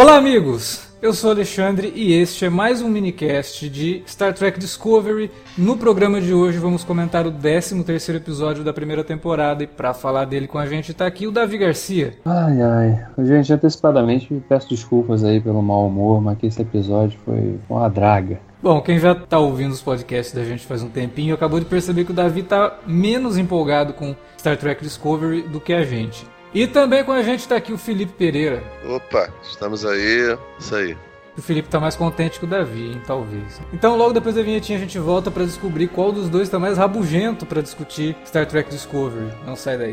Olá, amigos! Eu sou Alexandre e este é mais um minicast de Star Trek Discovery. No programa de hoje vamos comentar o 13º episódio da primeira temporada e para falar dele com a gente está aqui o Davi Garcia. Ai, ai. Gente, antecipadamente peço desculpas aí pelo mau humor, mas que esse episódio foi uma draga. Bom, quem já tá ouvindo os podcasts da gente faz um tempinho acabou de perceber que o Davi tá menos empolgado com Star Trek Discovery do que a gente. E também com a gente está aqui o Felipe Pereira. Opa, estamos aí. Isso aí. O Felipe tá mais contente que o Davi, hein, talvez. Então, logo depois da vinhetinha, a gente volta para descobrir qual dos dois tá mais rabugento para discutir Star Trek Discovery. Não sai daí.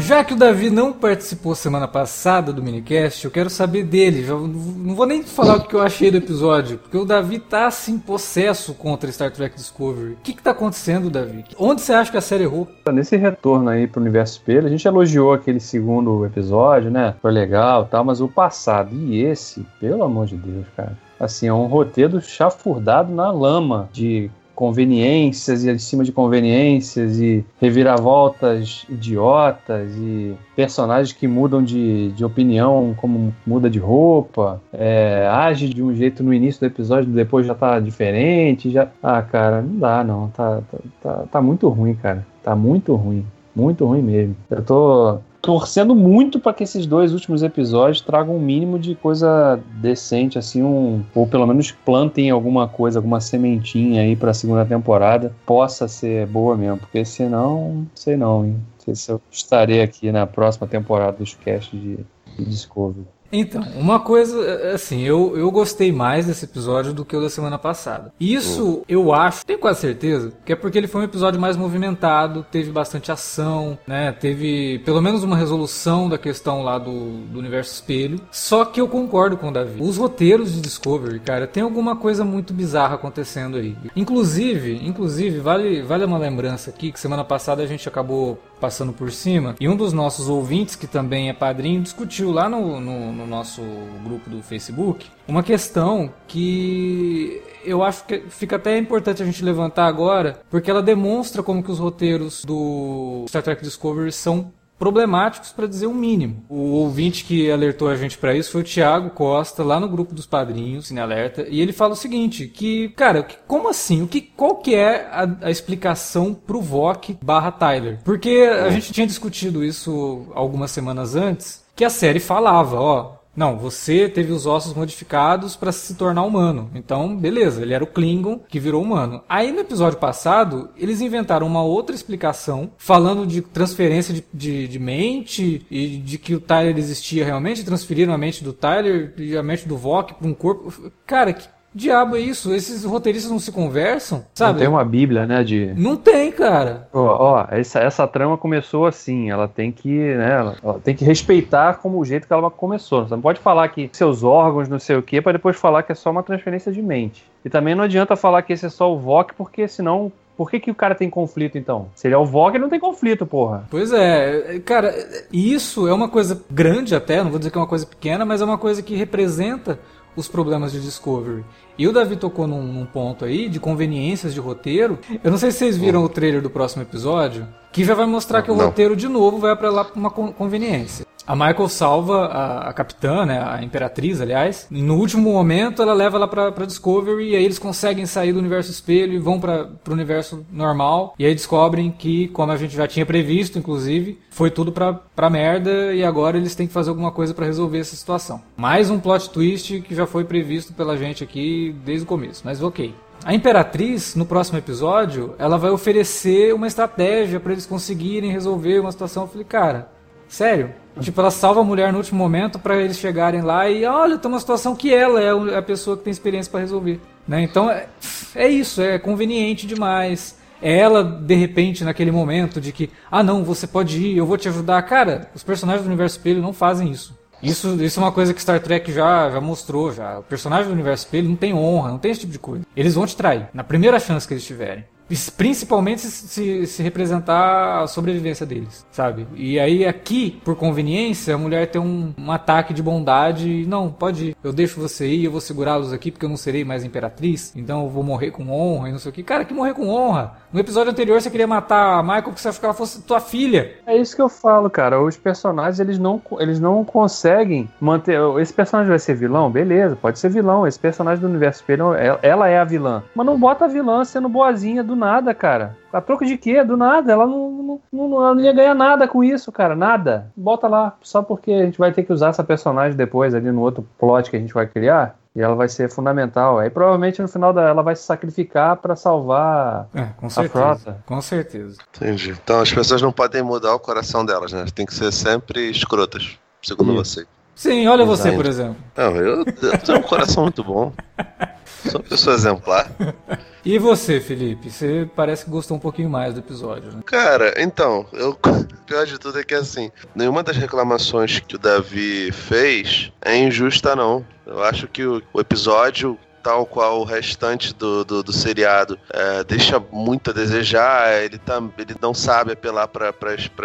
Já que o Davi não participou semana passada do minicast, eu quero saber dele. Já não vou nem falar o que eu achei do episódio, porque o Davi tá assim possesso contra Star Trek Discovery. O que que tá acontecendo, Davi? Onde você acha que a série errou? Nesse retorno aí pro universo espelho, a gente elogiou aquele segundo episódio, né? Foi legal, tal, mas o passado e esse, pelo amor de Deus, cara. Assim, é um roteiro chafurdado na lama de conveniências e acima de conveniências e reviravoltas idiotas e personagens que mudam de, de opinião como muda de roupa, é, age de um jeito no início do episódio, depois já tá diferente, já... Ah, cara, não dá não, tá, tá, tá, tá muito ruim, cara, tá muito ruim. Muito ruim mesmo. Eu tô torcendo muito para que esses dois últimos episódios tragam um mínimo de coisa decente, assim, um, ou pelo menos plantem alguma coisa, alguma sementinha aí para a segunda temporada, possa ser boa mesmo, porque senão, sei não, hein? Não sei se eu estarei aqui na próxima temporada dos casts de, de Discovery. Então, uma coisa, assim, eu, eu gostei mais desse episódio do que o da semana passada. Isso eu acho, tenho quase certeza, que é porque ele foi um episódio mais movimentado, teve bastante ação, né? Teve pelo menos uma resolução da questão lá do, do universo espelho. Só que eu concordo com o Davi. Os roteiros de Discovery, cara, tem alguma coisa muito bizarra acontecendo aí. Inclusive, inclusive, vale, vale uma lembrança aqui que semana passada a gente acabou passando por cima. E um dos nossos ouvintes, que também é padrinho, discutiu lá no, no, no nosso grupo do Facebook uma questão que eu acho que fica até importante a gente levantar agora, porque ela demonstra como que os roteiros do Star Trek Discovery são problemáticos para dizer o um mínimo. O ouvinte que alertou a gente para isso foi o Thiago Costa, lá no grupo dos padrinhos, Cine Alerta, e ele fala o seguinte, que, cara, como assim? O que, qual que é a, a explicação pro VOC barra Tyler? Porque a gente tinha discutido isso algumas semanas antes, que a série falava, ó, não, você teve os ossos modificados para se tornar humano. Então, beleza, ele era o Klingon que virou humano. Aí no episódio passado, eles inventaram uma outra explicação, falando de transferência de, de, de mente e de que o Tyler existia realmente, transferiram a mente do Tyler e a mente do Vok para um corpo. Cara, que diabo é isso? Esses roteiristas não se conversam, sabe? Não tem uma bíblia, né, de... Não tem, cara. Ó, ó essa, essa trama começou assim, ela tem que, né, ela, ela tem que respeitar como o jeito que ela começou. Você não pode falar que seus órgãos, não sei o quê, para depois falar que é só uma transferência de mente. E também não adianta falar que esse é só o VOC, porque senão por que, que o cara tem conflito, então? Se ele é o VOG, ele não tem conflito, porra. Pois é, cara, isso é uma coisa grande até, não vou dizer que é uma coisa pequena, mas é uma coisa que representa os problemas de Discovery. E o Davi tocou num, num, ponto aí de conveniências de roteiro. Eu não sei se vocês viram o trailer do próximo episódio, que já vai mostrar que o não. roteiro de novo vai para lá pra uma conveniência. A Michael salva a, a capitã, né, a imperatriz, aliás. E no último momento, ela leva ela pra, pra Discovery e aí eles conseguem sair do universo espelho e vão para pro universo normal. E aí descobrem que, como a gente já tinha previsto, inclusive, foi tudo pra, pra merda e agora eles têm que fazer alguma coisa para resolver essa situação. Mais um plot twist que já foi previsto pela gente aqui desde o começo, mas ok. A Imperatriz, no próximo episódio, ela vai oferecer uma estratégia para eles conseguirem resolver uma situação. Eu falei, cara, sério? Tipo, ela salva a mulher no último momento para eles chegarem lá e, olha, tem uma situação que ela é a pessoa que tem experiência para resolver. Né? Então, é, é isso, é conveniente demais. É ela, de repente, naquele momento de que, ah, não, você pode ir, eu vou te ajudar. Cara, os personagens do Universo Espelho não fazem isso. Isso, isso é uma coisa que Star Trek já, já mostrou. já. O personagem do universo espelho não tem honra, não tem esse tipo de coisa. Eles vão te trair, na primeira chance que eles tiverem. Principalmente se, se, representar a sobrevivência deles, sabe? E aí aqui, por conveniência, a mulher tem um, um ataque de bondade. Não, pode ir. Eu deixo você ir, eu vou segurá-los aqui porque eu não serei mais imperatriz. Então eu vou morrer com honra e não sei o que. Cara, que morrer com honra? No episódio anterior você queria matar a Michael porque você achou que ela fosse tua filha. É isso que eu falo, cara. Os personagens, eles não, eles não conseguem manter... Esse personagem vai ser vilão? Beleza, pode ser vilão. Esse personagem do universo espelho, ela é a vilã. Mas não bota a vilã sendo boazinha do nada, cara. A troco de quê? Do nada. Ela não, não, não, ela não ia ganhar nada com isso, cara. Nada. Bota lá. Só porque a gente vai ter que usar essa personagem depois ali no outro plot que a gente vai criar. E ela vai ser fundamental. Aí provavelmente no final da, ela vai se sacrificar para salvar é, com certeza, a frota. Com certeza. Entendi. Então as pessoas não podem mudar o coração delas, né? Tem que ser sempre escrotas, segundo você. Sim, olha Exato. você, por exemplo. Não, eu, eu tenho um coração muito bom. Sou uma pessoa exemplar. E você, Felipe? Você parece que gostou um pouquinho mais do episódio, né? Cara, então, eu, pior de tudo é que assim, nenhuma das reclamações que o Davi fez é injusta, não. Eu acho que o, o episódio tal qual o restante do, do, do seriado, é, deixa muito a desejar. Ele, tá, ele não sabe apelar para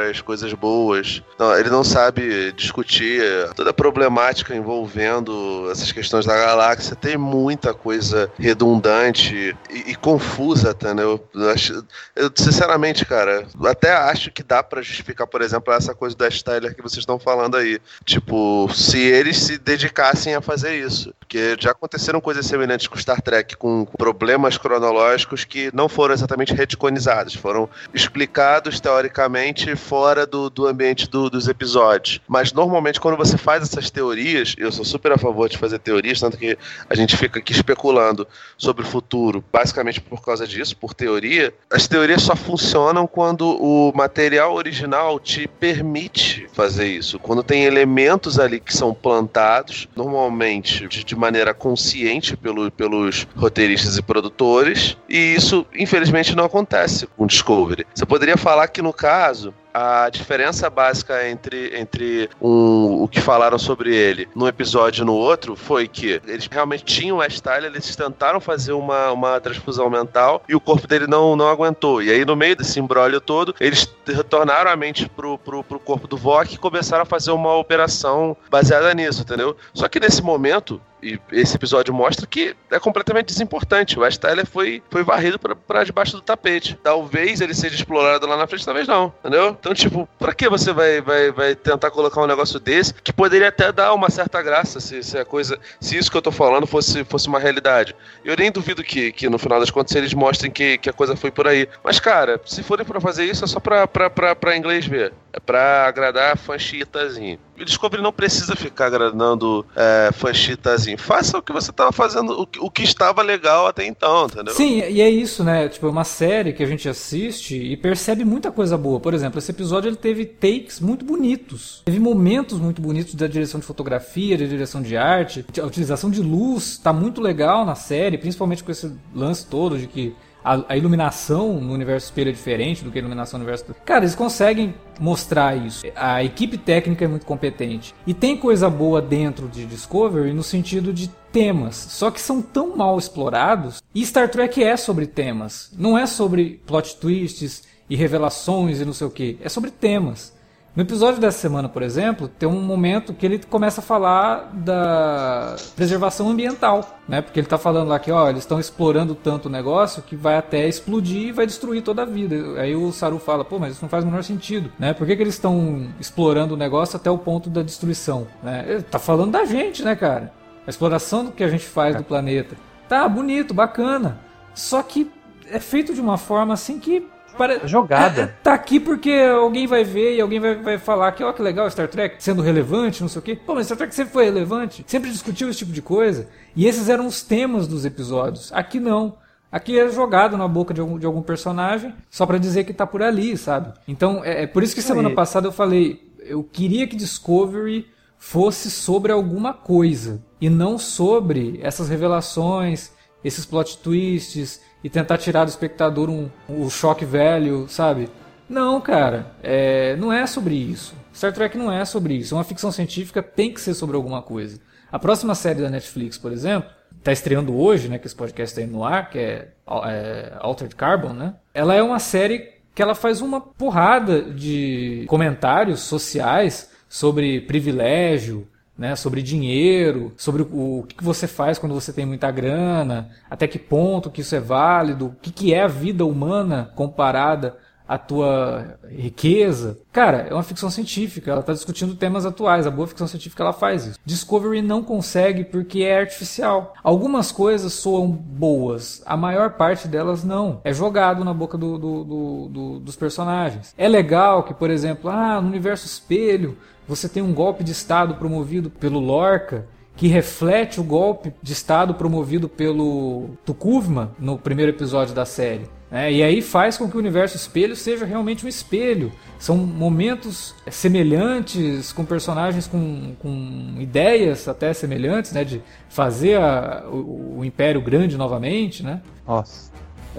as coisas boas, não, ele não sabe discutir toda a problemática envolvendo essas questões da galáxia. Tem muita coisa redundante e, e confusa, até, né? Eu, eu, eu, sinceramente, cara, até acho que dá para justificar, por exemplo, essa coisa da Tyler que vocês estão falando aí. Tipo, se eles se dedicassem a fazer isso. Porque já aconteceram coisas semelhantes com Star Trek, com problemas cronológicos que não foram exatamente retconizados, foram explicados teoricamente fora do, do ambiente do, dos episódios. Mas normalmente, quando você faz essas teorias, eu sou super a favor de fazer teorias, tanto que a gente fica aqui especulando sobre o futuro, basicamente por causa disso, por teoria. As teorias só funcionam quando o material original te permite fazer isso. Quando tem elementos ali que são plantados, normalmente de, de maneira consciente pelo, pelos roteiristas e produtores, e isso, infelizmente, não acontece com Discovery. Você poderia falar que, no caso, a diferença básica entre, entre um, o que falaram sobre ele num episódio e no outro foi que eles realmente tinham a Tyler, eles tentaram fazer uma, uma transfusão mental e o corpo dele não, não aguentou. E aí, no meio desse embrólio todo, eles retornaram a mente pro, pro, pro corpo do Vok e começaram a fazer uma operação baseada nisso, entendeu? Só que nesse momento, e esse episódio mostra que é completamente desimportante. O Ash Tyler foi, foi varrido para debaixo do tapete. Talvez ele seja explorado lá na frente, talvez não, entendeu? Então, tipo, pra que você vai, vai, vai tentar colocar um negócio desse que poderia até dar uma certa graça se, se a coisa, se isso que eu tô falando fosse, fosse uma realidade. Eu nem duvido que, que no final das contas eles mostrem que, que a coisa foi por aí. Mas, cara, se forem para fazer isso é só pra, pra, pra, pra inglês ver. É pra agradar fanchitazinho. O Discovery não precisa ficar agradando é, fanchitazinho. Faça o que você estava fazendo, o, o, que estava legal até então, entendeu? Sim, e é isso, né? Tipo, é uma série que a gente assiste e percebe muita coisa boa. Por exemplo, esse episódio ele teve takes muito bonitos. Teve momentos muito bonitos da direção de fotografia, da direção de arte. A utilização de luz tá muito legal na série, principalmente com esse lance todo de que a, iluminação no universo espelho é diferente do que a iluminação no universo. Cara, eles conseguem mostrar isso. A equipe técnica é muito competente. E tem coisa boa dentro de Discovery no sentido de temas, só que são tão mal explorados. E Star Trek é sobre temas, não é sobre plot twists e revelações e não sei o que, é sobre temas. No episódio dessa semana, por exemplo, tem um momento que ele começa a falar da preservação ambiental, né? Porque ele está falando lá que, ó, eles estão explorando tanto o negócio que vai até explodir e vai destruir toda a vida. Aí o Saru fala, pô, mas isso não faz o menor sentido, né? Por que, que eles estão explorando o negócio até o ponto da destruição, né? Ele tá falando da gente, né, cara? A exploração do que a gente faz do planeta. Tá bonito, bacana. Só que é feito de uma forma assim que para... Jogada. É, tá aqui porque alguém vai ver e alguém vai, vai falar que, ó, que legal Star Trek sendo relevante, não sei o quê. Pô, mas Star Trek sempre foi relevante, sempre discutiu esse tipo de coisa. E esses eram os temas dos episódios. Aqui não. Aqui é jogado na boca de algum, de algum personagem só para dizer que tá por ali, sabe? Então, é, é por isso que semana Aí. passada eu falei, eu queria que Discovery fosse sobre alguma coisa e não sobre essas revelações, esses plot twists, e tentar tirar do espectador um, um choque velho, sabe? Não, cara, é, não é sobre isso. Star Trek não é sobre isso. Uma ficção científica tem que ser sobre alguma coisa. A próxima série da Netflix, por exemplo, está estreando hoje, né, que esse podcast está indo no ar, que é, é Altered Carbon, né? Ela é uma série que ela faz uma porrada de comentários sociais sobre privilégio, né, sobre dinheiro, sobre o, o que você faz quando você tem muita grana, até que ponto que isso é válido, o que, que é a vida humana comparada à tua riqueza. Cara, é uma ficção científica, ela está discutindo temas atuais, a boa ficção científica ela faz isso. Discovery não consegue porque é artificial. Algumas coisas soam boas, a maior parte delas não. É jogado na boca do, do, do, do dos personagens. É legal que, por exemplo, ah, no universo espelho você tem um golpe de Estado promovido pelo Lorca, que reflete o golpe de Estado promovido pelo Tukuvma no primeiro episódio da série. É, e aí faz com que o universo espelho seja realmente um espelho. São momentos semelhantes, com personagens com, com ideias até semelhantes, né? De fazer a, o, o, Império grande novamente, né? Nossa.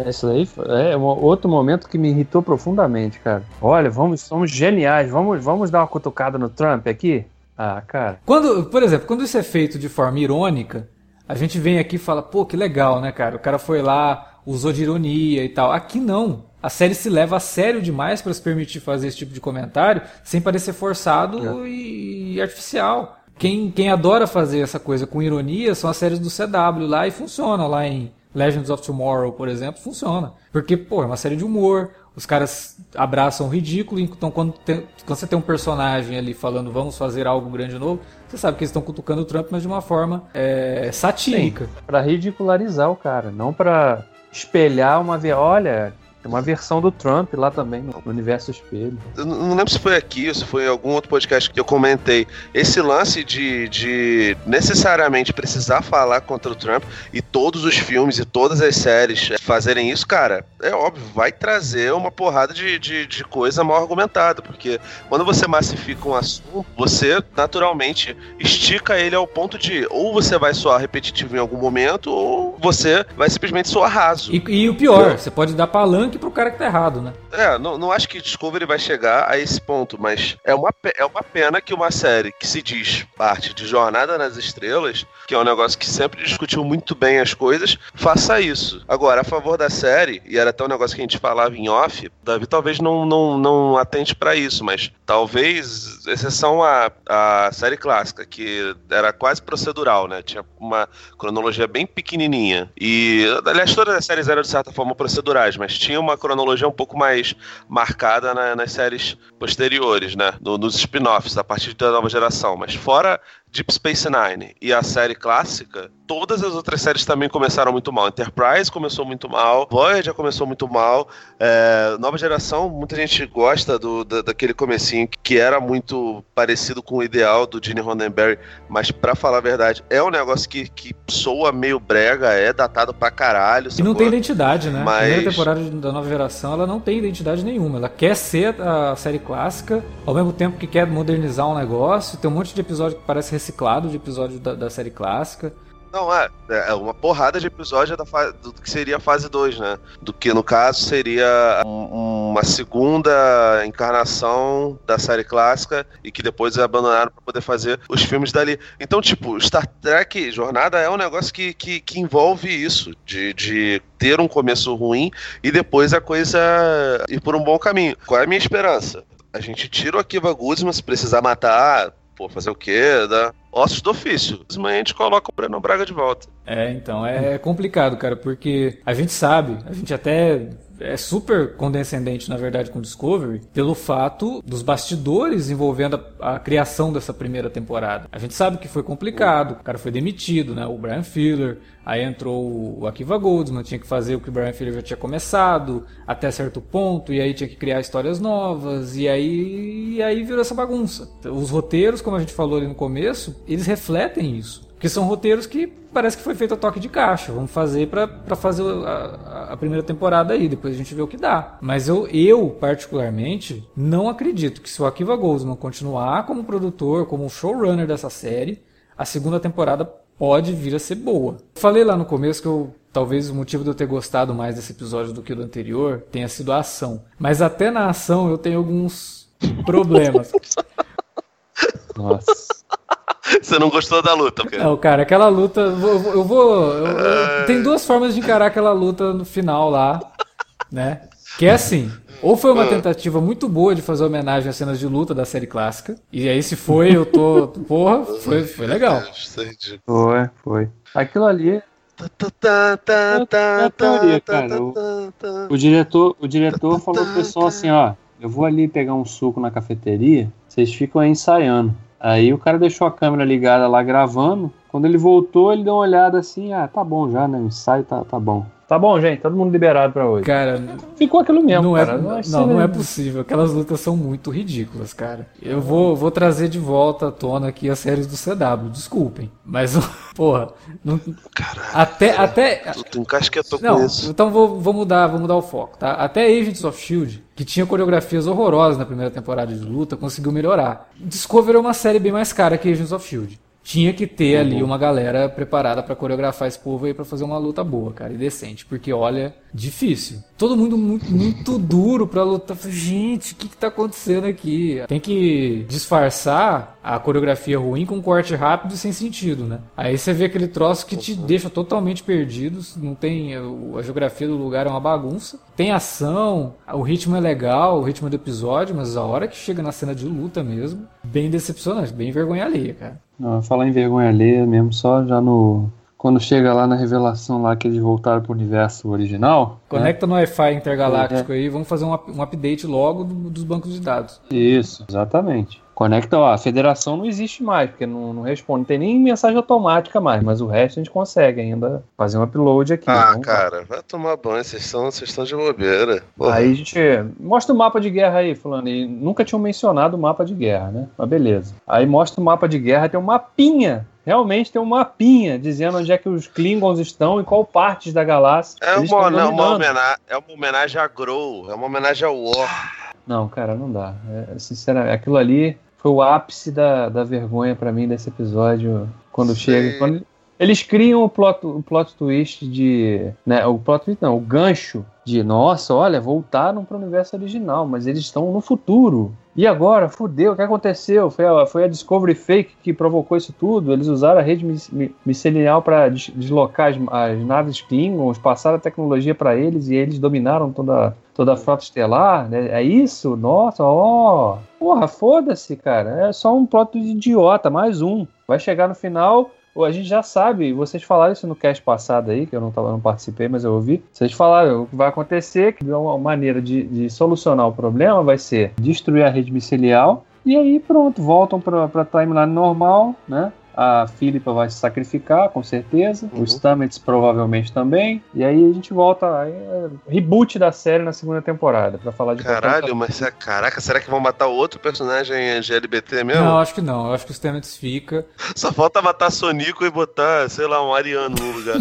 Isso aí é um outro momento que me irritou profundamente, cara. Olha, vamos, somos geniais. Vamos, vamos dar uma cutucada no Trump aqui? Ah, cara. Quando, por exemplo, quando isso é feito de forma irônica, a gente vem aqui e fala, pô, que legal, né, cara? O cara foi lá, usou de ironia e tal. Aqui não. A série se leva a sério demais para se permitir fazer esse tipo de comentário sem parecer forçado é. e artificial. Quem, quem adora fazer essa coisa com ironia são as séries do CW lá e funciona lá em Legends of Tomorrow, por exemplo, funciona. Porque, pô, é uma série de humor, os caras abraçam o ridículo, então quando, tem, quando você tem um personagem ali falando vamos fazer algo grande novo, você sabe que eles estão cutucando o Trump, mas de uma forma é, satírica. Para ridicularizar o cara, não para espelhar uma... Olha, tem uma versão do Trump lá também, no universo espelho. Eu não lembro se foi aqui ou se foi em algum outro podcast que eu comentei. Esse lance de, de necessariamente precisar falar contra o Trump e todos os filmes e todas as séries fazerem isso, cara, é óbvio, vai trazer uma porrada de, de, de coisa mal argumentada. Porque quando você massifica um assunto, você naturalmente estica ele ao ponto de ou você vai soar repetitivo em algum momento, ou você vai simplesmente soar raso. E, e o pior, você pode dar palanque pro cara que tá errado, né? É, não, não acho que Discovery vai chegar a esse ponto, mas é uma, é uma pena que uma série que se diz parte de Jornada nas Estrelas, que é um negócio que sempre discutiu muito bem as coisas, faça isso. Agora, a favor da série, e era até um negócio que a gente falava em off, Davi talvez não, não, não atente para isso, mas talvez, exceção a série clássica, que era quase procedural, né? Tinha uma cronologia bem pequenininha. E, aliás, todas as séries eram de certa forma procedurais, mas tinha uma cronologia um pouco mais marcada na, nas séries posteriores, né? No, nos spin-offs, a partir da nova geração. Mas fora Deep Space Nine e a série clássica, todas as outras séries também começaram muito mal. Enterprise começou muito mal, Voyager começou muito mal, é, Nova Geração, muita gente gosta do, da, daquele comecinho que era muito parecido com o ideal do Gene Roddenberry, mas para falar a verdade, é um negócio que, que soa meio brega, é datado pra caralho. E não tem identidade, né? Mas... A primeira temporada da Nova Geração, ela não tem identidade nenhuma. Ela quer ser a série clássica, ao mesmo tempo que quer modernizar um negócio, tem um monte de episódio que parece reciclado de episódio da, da série clássica. Não, é, é uma porrada de episódio da fase, do que seria a fase 2, né? Do que no caso seria um, uma segunda encarnação da série clássica e que depois abandonaram para poder fazer os filmes dali. Então, tipo, Star Trek Jornada é um negócio que, que, que envolve isso, de, de ter um começo ruim e depois a coisa ir por um bom caminho. Qual é a minha esperança? a gente tira o Akiva Guzman se precisar matar, pô, fazer o quê? Dá ossos do ofício. Mas a gente coloca o Breno Braga de volta. É, então, é complicado, cara, porque a gente sabe, a gente até é super condescendente, na verdade, com Discovery, pelo fato dos bastidores envolvendo a, a, criação dessa primeira temporada. A gente sabe que foi complicado, o cara foi demitido, né? O Brian Filler, aí entrou o Akiva Goldsman, tinha que fazer o que o Brian Filler já tinha começado, até certo ponto, e aí tinha que criar histórias novas, e aí, e aí virou essa bagunça. Os roteiros, como a gente falou ali no começo, eles refletem isso. Porque são roteiros que parece que foi feito a toque de caixa. Vamos fazer para fazer a, a, primeira temporada aí, depois a gente vê o que dá. Mas eu, eu, particularmente, não acredito que se o Akiva Goldsman continuar como produtor, como showrunner dessa série, a segunda temporada pode vir a ser boa. Falei lá no começo que eu talvez o motivo de eu ter gostado mais desse episódio do que do anterior tenha sido a ação. Mas até na ação eu tenho alguns problemas. Nossa. Você não gostou da luta, cara? Não, cara, aquela luta. Eu vou. Eu eu, tem duas formas de encarar aquela luta no final lá, né? Que é assim. Ou foi uma ah. tentativa muito boa de fazer homenagem às cenas de luta da série clássica. E aí, se foi, eu tô. Porra, foi, foi legal. Foi, foi. Aquilo ali. teoria, cara. O, o, diretor, o diretor falou pro pessoal assim: ó, eu vou ali pegar um suco na cafeteria, vocês ficam aí ensaiando. Aí o cara deixou a câmera ligada lá gravando. Quando ele voltou, ele deu uma olhada assim: ah, tá bom já, né? O ensaio tá, tá bom. Tá bom, gente, todo mundo liberado pra hoje. Cara, ficou aquilo mesmo. Não, é cara. é, não, não, não é possível. Aquelas lutas são muito ridículas, cara. Eu vou, vou trazer de volta à tona aqui as séries do CW, desculpem. Mas, porra, não, Caralho, até, cara. até. Tu, tu encasquetou não, com isso. Então vou, vou mudar, vou mudar o foco, tá? Até Agents of Shield, que tinha coreografias horrorosas na primeira temporada de luta, conseguiu melhorar. Discovery é uma série bem mais cara que Agents of Shield tinha que ter uhum. ali uma galera preparada para coreografar esse povo aí para fazer uma luta boa, cara, e decente, porque olha, difícil. Todo mundo muito, muito duro para lutar. Gente, o que que tá acontecendo aqui? Tem que disfarçar a coreografia ruim com um corte rápido e sem sentido, né? Aí você vê aquele troço que te uhum. deixa totalmente perdido, não tem a geografia do lugar é uma bagunça. Tem ação, o ritmo é legal, o ritmo do episódio, mas a hora que chega na cena de luta mesmo, bem decepcionante, bem vergonha alheia, cara. Não, falar em vergonha alheia mesmo, só já no. Quando chega lá na revelação lá que eles voltaram pro universo original. Né? Conecta né? no Wi-Fi intergaláctico é. aí, vamos fazer um, um update logo do, dos bancos de dados. Isso, exatamente. Conecta, ó, a federação não existe mais, porque não, não responde, não tem nem mensagem automática mais, mas o resto a gente consegue ainda fazer um upload aqui. Ah, cara, vai tomar banho, vocês estão, vocês estão de bobeira. Porra. Aí a gente mostra o mapa de guerra aí, falando, e nunca tinham mencionado o mapa de guerra, né? Mas beleza. Aí mostra o mapa de guerra, tem um mapinha realmente tem um mapinha dizendo onde é que os Klingons estão e qual partes da galáxia. É uma, não, uma homenagem, é uma homenagem a Grow, é uma homenagem ao War. Não, cara, não dá. É, sinceramente, aquilo ali foi o ápice da, da vergonha para mim desse episódio. Quando chega. Quando, eles criam o plot, o plot twist de. Né, o plot twist não, o gancho de nossa, olha, voltaram para o universo original, mas eles estão no futuro. E agora, fudeu, o que aconteceu? Foi a, foi a Discovery Fake que provocou isso tudo. Eles usaram a rede micelial para deslocar as, as, naves Klingons, passaram a tecnologia para eles e eles dominaram toda, toda a frota estelar. Né? É isso? Nossa, ó. Porra, foda-se, cara. É só um plot de idiota, mais um. Vai chegar no final, a gente já sabe, vocês falaram isso no cast passado aí, que eu não, tava, não participei, mas eu ouvi. Vocês falaram o que vai acontecer, que uma maneira de, de solucionar o problema vai ser destruir a rede micelial e aí pronto, voltam para a timeline normal, né? A Philippa vai se sacrificar, com certeza. Uhum. Os Stamets provavelmente também. E aí a gente volta. Aí, é, reboot da série na segunda temporada, para falar de Caralho, mas é, caraca, será que vão matar outro personagem GLBT mesmo? Não, acho que não. Eu acho que os Stamets fica. Só falta matar Sonico e botar, sei lá, um Ariano no lugar.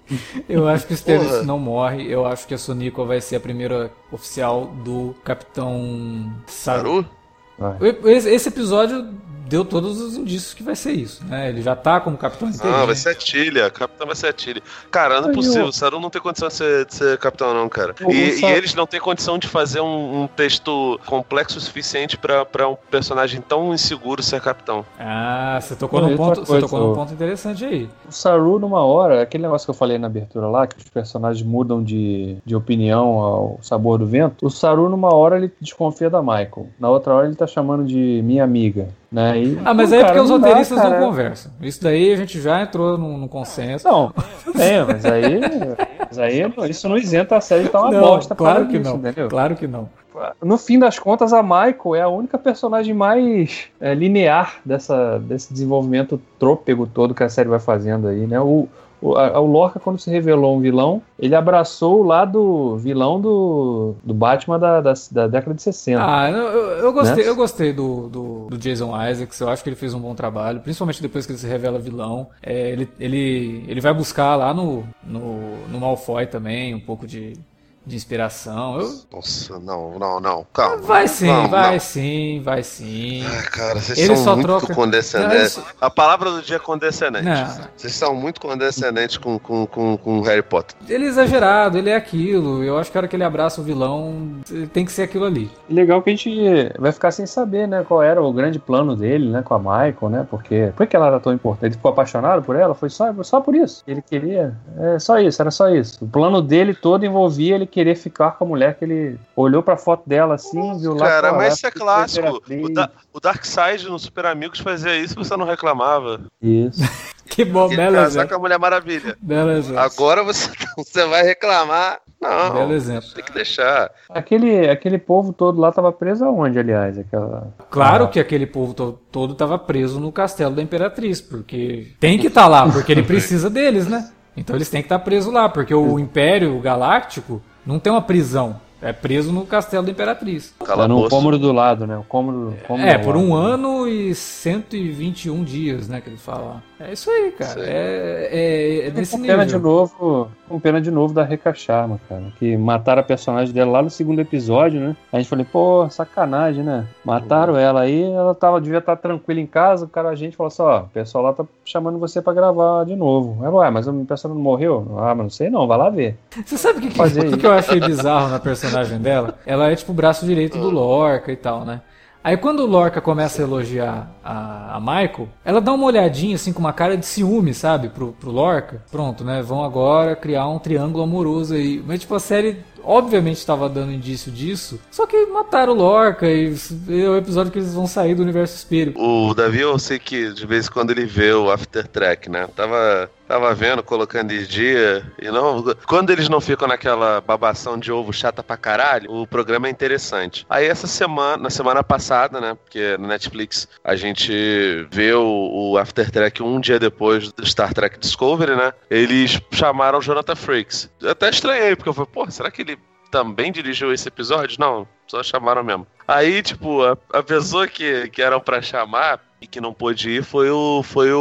eu acho que o Stamets não morre. Eu acho que a Sonico vai ser a primeira oficial do Capitão Saru. Esse episódio deu todos os indícios que vai ser isso, né? Ele já tá como capitão interino. Ah, vai ser a Tilha, capitão vai ser a Tilha. Cara, não é possível, o Saru não tem condição de ser, de ser capitão não, cara. E, e, eles não têm condição de fazer um, um texto complexo o suficiente para um personagem tão inseguro ser capitão. Ah, você tocou, num ponto, você tocou num ponto interessante aí. O Saru, numa hora, aquele negócio que eu falei na abertura lá, que os personagens mudam de, de opinião ao sabor do vento, o Saru, numa hora, ele desconfia da Michael. Na outra hora, ele tá chamando de minha amiga. Né? E, ah, mas aí é porque os roteiristas dá, não conversam. Isso daí a gente já entrou num, consenso. Não, é, mas aí, mas aí isso não isenta a série de estar uma não, bosta. Claro que isso, não. Entendeu? Claro que não. No fim das contas, a Michael é a única personagem mais é, linear dessa, desse desenvolvimento trôpego todo que a série vai fazendo aí, né? O, o, a, o Lorca, quando se revelou um vilão, ele abraçou o lado vilão do, do Batman da, da, da década de 60. Ah, eu, eu gostei, né? eu gostei do, do, do, Jason Isaacs, eu acho que ele fez um bom trabalho, principalmente depois que ele se revela vilão. É, ele, ele, ele vai buscar lá no, no, no Malfoy também um pouco de de inspiração. Eu... Nossa, não, não, não, calma. Vai sim, não, vai não. sim, vai sim. Ah, cara, vocês Ele são muito troca... condescendentes. Não, A palavra do dia é condescendente. Não. Vocês são muito condescendentes com, com, com, com Harry Potter. Ele é exagerado, ele é aquilo. Eu acho que a hora que ele abraça o vilão, tem que ser aquilo ali. Legal que a gente vai ficar sem saber, né, qual era o grande plano dele, né, com a Michael, né, porque por que ela era tão importante? Ele ficou apaixonado por ela? Foi só, só por isso. Ele queria, é só isso, era só isso. O plano dele todo envolvia ele querer ficar com a mulher que ele olhou pra foto dela assim, viu lá. Cara, mas isso é clássico. O, da, o Darkseid no Super Amigos fazia isso e você não reclamava. Isso. que bom, beleza. Casar com a Mulher Maravilha. Beleza. Agora você, você vai reclamar. Não, Belo exemplo. tem que deixar. Aquele, aquele povo todo lá tava preso aonde, aliás? Aquela... Claro ah. que aquele povo to todo tava preso no castelo da Imperatriz, porque tem que estar tá lá, porque ele precisa deles, né? Então eles têm que estar tá presos lá, porque o Império Galáctico não tem uma prisão. É preso no castelo da Imperatriz. Tá no cômodo do lado, né? O cômodo, cômodo é, por um ano e 121 dias, né? Que ele fala. É isso aí, cara. É, é, é desse com nível. Pena de novo, com pena de novo da Reca Charma, cara. Que mataram a personagem dela lá no segundo episódio, né? A gente falou, pô, sacanagem, né? Mataram ela aí, ela tava, devia estar tá tranquila em casa. O cara, a gente falou assim: ó, o pessoal lá tá chamando você pra gravar de novo. Ela, ué, mas o pessoal não morreu? Ah, mas não sei não, vai lá ver. Você sabe o que, que, que eu achei bizarro na personagem dela? Ela é tipo o braço direito do Lorca e tal, né? Aí quando o Lorca começa a elogiar a, a Michael, ela dá uma olhadinha assim com uma cara de ciúme, sabe, pro, pro Lorca. Pronto, né? Vão agora criar um triângulo amoroso aí. Mas tipo, a série obviamente estava dando indício disso, só que mataram o Lorca e é o episódio que eles vão sair do universo espírito. O Davi, eu sei que de vez em quando ele vê o After Track, né? Tava, tava vendo, colocando de dia, e não. Quando eles não ficam naquela babação de ovo chata pra caralho, o programa é interessante. Aí essa semana, na semana passada, né? Porque na Netflix a gente vê o, o After Track um dia depois do Star Trek Discovery, né? Eles chamaram o Jonathan Frakes. Eu até estranhei, porque eu falei, pô, será que ele também dirigiu esse episódio? Não, só chamaram mesmo. Aí, tipo, a, a pessoa que, que eram para chamar e que não pôde ir foi o, foi o,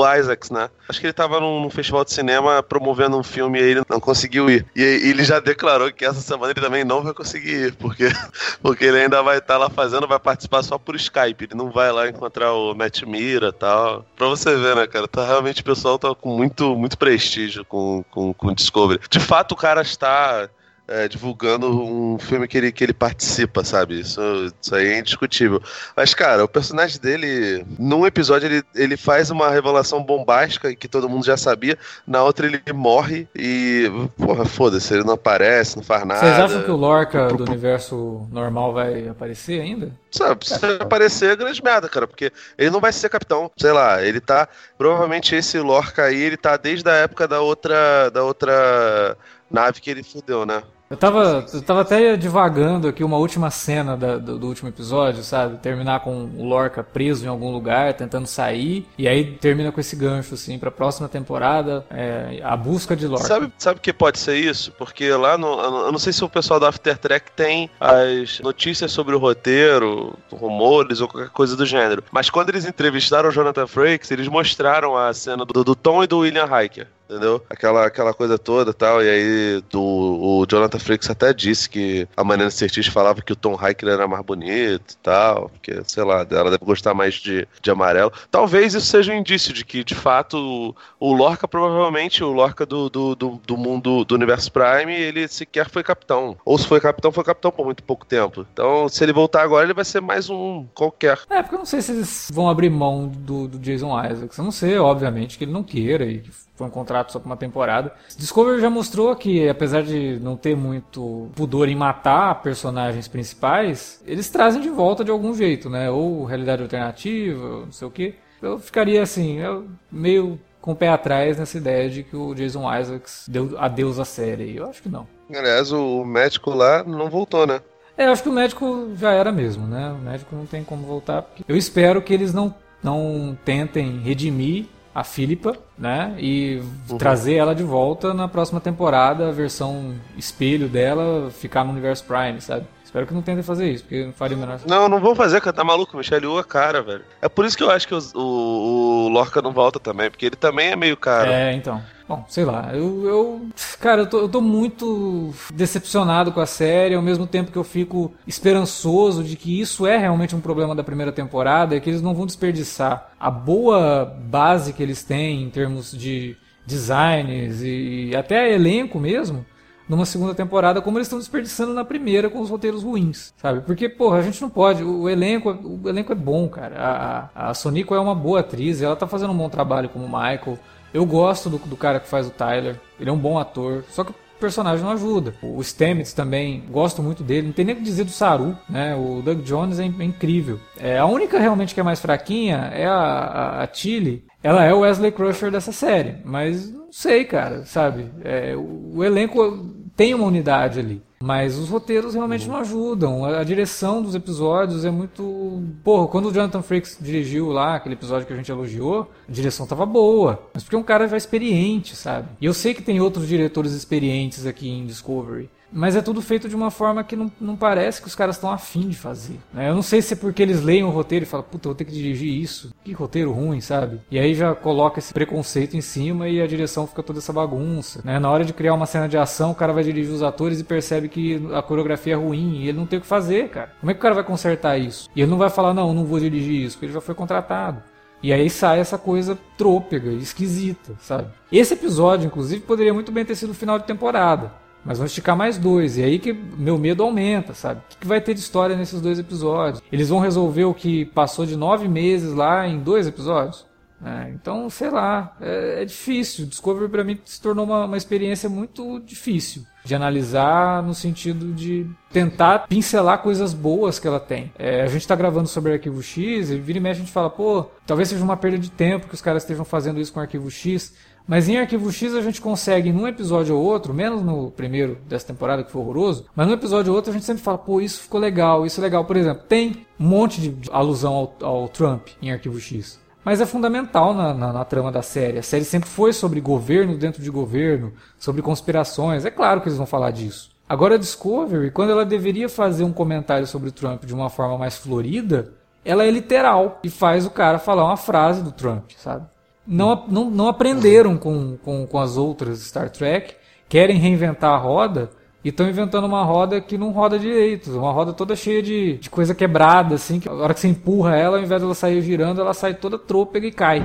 o Isaacs, né? Acho que ele tava num, num, festival de cinema promovendo um filme e ele não conseguiu ir. E, e, ele já declarou que essa semana ele também não vai conseguir ir, porque, porque ele ainda vai estar tá lá fazendo, vai participar só por Skype. Ele não vai lá encontrar o Matt Mira e tal. Pra você ver, né, cara? Tá, realmente o pessoal tá com muito, muito prestígio com, com, com Discovery. De fato, o cara está é, divulgando um filme que ele, que ele participa, sabe? Isso, isso aí é indiscutível. Mas, cara, o personagem dele, num episódio, ele, ele faz uma revelação bombástica que todo mundo já sabia, na outra ele morre e, porra, foda-se, ele não aparece, não faz nada. Vocês acham que o Lorca do universo normal vai aparecer ainda? Sabe, se aparecer é grande merda, cara, porque ele não vai ser capitão, sei lá, ele tá, provavelmente esse Lorca aí, ele tá desde a época da outra, da outra nave que ele fudeu, né? Eu tava, eu tava até divagando aqui uma última cena da, do, do, último episódio, sabe? Terminar com o Lorca preso em algum lugar, tentando sair, e aí termina com esse gancho, assim, pra próxima temporada, é, a busca de Lorca. Sabe, sabe que pode ser isso? Porque lá no. Eu não sei se o pessoal da After Track tem as notícias sobre o roteiro, rumores ou qualquer coisa do gênero. Mas quando eles entrevistaram o Jonathan Frakes, eles mostraram a cena do, do Tom e do William Hiker. Entendeu? Aquela, aquela coisa toda tal. E aí do, o Jonathan Frakes até disse que a Mariana Sertis falava que o Tom Hiker era mais bonito e tal, porque, sei lá, ela deve gostar mais de, de amarelo. Talvez isso seja um indício de que, de fato, o, o Lorca, provavelmente, o Lorca do, do, do, do mundo do universo Prime, ele sequer foi capitão. Ou se foi capitão, foi capitão por muito pouco tempo. Então, se ele voltar agora, ele vai ser mais um qualquer. É, porque eu não sei se eles vão abrir mão do, do Jason Isaacs. Eu não sei, obviamente, que ele não queira e foi um contrato só por uma temporada. Discovery já mostrou que, apesar de não ter muito pudor em matar personagens principais, eles trazem de volta de algum jeito, né? Ou realidade alternativa, não sei o que. Eu ficaria assim, eu meio com o pé atrás nessa ideia de que o Jason Isaacs deu adeus à série. Eu acho que não. Aliás, o médico lá não voltou, né? É, eu acho que o médico já era mesmo, né? O médico não tem como voltar. Eu espero que eles não, não tentem redimir a Philippa, né? E uhum. trazer ela de volta na próxima temporada, a versão espelho dela ficar no universo Prime, sabe? Espero que não tentem fazer isso, porque não faria o menor Não, não vão fazer, cara. Tá maluco, Michelle Wu a cara, velho. É por isso que eu acho que o, o, o Lorca não volta também, porque ele também é meio caro. É, então. Bom, sei lá, eu, eu cara, eu tô, eu tô, muito decepcionado com a série, ao mesmo tempo que eu fico esperançoso de que isso é realmente um problema da primeira temporada, e que eles não vão desperdiçar a boa base que eles têm em termos de designs e até elenco mesmo, numa segunda temporada, como eles estão desperdiçando na primeira com os roteiros ruins, sabe? Porque, porra, a gente não pode. O elenco, o elenco é bom, cara. A, a Sonico é uma boa atriz, ela tá fazendo um bom trabalho como Michael. Eu gosto do, do cara que faz o Tyler, ele é um bom ator. Só que o personagem não ajuda. O Stamets também, gosto muito dele. Não tem nem o que dizer do Saru, né? O Doug Jones é, é incrível. É, a única realmente que é mais fraquinha é a, a, a Tilly. Ela é o Wesley Crusher dessa série, mas não sei, cara, sabe? É, o, o elenco tem uma unidade ali. Mas os roteiros realmente não ajudam. A, direção dos episódios é muito. Porra, quando o Jonathan Frakes dirigiu lá, aquele episódio que a gente elogiou, a direção tava boa. Mas porque é um cara já experiente, sabe? E eu sei que tem outros diretores experientes aqui em Discovery. Mas é tudo feito de uma forma que não, não parece que os caras estão afim de fazer. Né? Eu não sei se é porque eles leem o roteiro e falam, puta, vou ter que dirigir isso. Que roteiro ruim, sabe? E aí já coloca esse preconceito em cima e a direção fica toda essa bagunça. Né? Na hora de criar uma cena de ação, o cara vai dirigir os atores e percebe que a coreografia é ruim e ele não tem o que fazer, cara. Como é que o cara vai consertar isso? E ele não vai falar, não, não vou dirigir isso, porque ele já foi contratado. E aí sai essa coisa trôpega, esquisita, sabe? Esse episódio, inclusive, poderia muito bem ter sido o final de temporada. Mas vão esticar mais dois. E aí que meu medo aumenta, sabe? O que vai ter de história nesses dois episódios? Eles vão resolver o que passou de nove meses lá em dois episódios? É, então, sei lá, é, é difícil. Discovery para mim se tornou uma, uma experiência muito difícil de analisar no sentido de tentar pincelar coisas boas que ela tem. É, a gente está gravando sobre Arquivo X e vira e mexe a gente fala, pô, talvez seja uma perda de tempo que os caras estejam fazendo isso com Arquivo X. Mas em Arquivo X a gente consegue, num episódio ou outro, menos no primeiro dessa temporada que foi horroroso, mas num episódio ou outro a gente sempre fala, pô, isso ficou legal, isso é legal. Por exemplo, tem um monte de alusão ao, ao Trump em Arquivo X. Mas é fundamental na, na, na, trama da série. A série sempre foi sobre governo dentro de governo, sobre conspirações. É claro que eles vão falar disso. Agora a Discovery, quando ela deveria fazer um comentário sobre o Trump de uma forma mais florida, ela é literal e faz o cara falar uma frase do Trump, sabe? Não, não, não aprenderam com, com, com as outras Star Trek, querem reinventar a roda e estão inventando uma roda que não roda direito, uma roda toda cheia de, de coisa quebrada, assim, que a hora que você empurra ela, ao invés dela sair girando, ela sai toda trôpega e cai.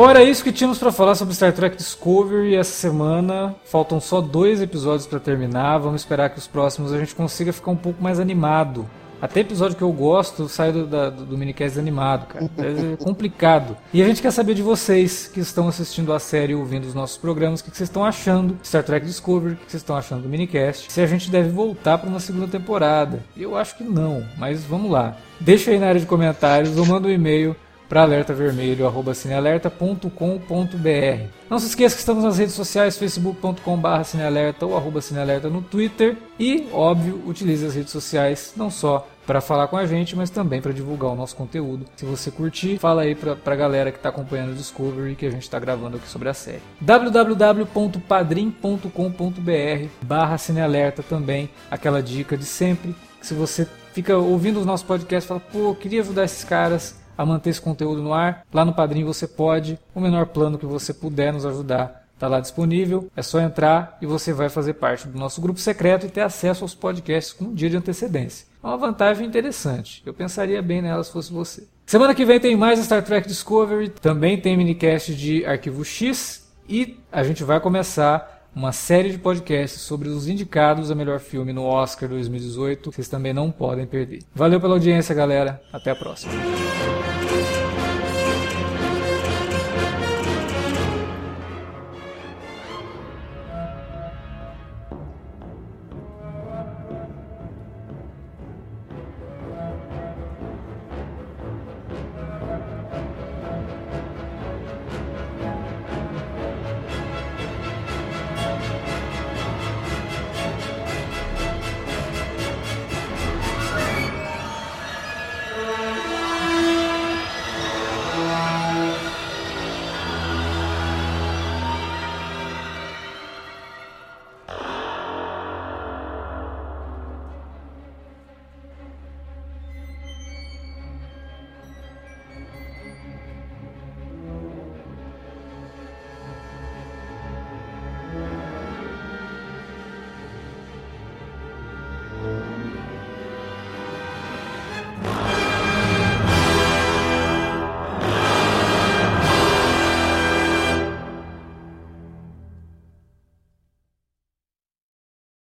Bom, era isso que tínhamos para falar sobre Star Trek Discovery essa semana. Faltam só dois episódios para terminar. Vamos esperar que os próximos a gente consiga ficar um pouco mais animado. Até episódio que eu gosto sai do, da, do minicast animado, cara. É complicado. E a gente quer saber de vocês que estão assistindo a série ouvindo os nossos programas, o que, vocês estão achando de Star Trek Discovery, o que, vocês estão achando do minicast. Se a gente deve voltar para uma segunda temporada. Eu acho que não, mas vamos lá. Deixa aí na área de comentários ou manda um e-mail para alertavermelho@cinealerta.com.br. Não se esqueça que estamos nas redes sociais facebook.com/cinealerta ou arroba cinealerta no Twitter e, óbvio, utilize as redes sociais não só para falar com a gente, mas também para divulgar o nosso conteúdo. Se você curtir, fala aí para a galera que está acompanhando o Discovery que a gente está gravando aqui sobre a série. www.padrim.com.br barra Cinealerta também, aquela dica de sempre, que se você fica ouvindo os nossos podcasts e fala, pô, queria ajudar esses caras a manter esse conteúdo no ar, lá no Padrim você pode, o menor plano que você puder nos ajudar, Está lá disponível, é só entrar e você vai fazer parte do nosso grupo secreto e ter acesso aos podcasts com um dia de antecedência. É uma vantagem interessante. Eu pensaria bem nela se fosse você. Semana que vem tem mais Star Trek Discovery, também tem minicast de Arquivo X e a gente vai começar uma série de podcasts sobre os indicados a melhor filme no Oscar 2018. Vocês também não podem perder. Valeu pela audiência, galera. Até a próxima.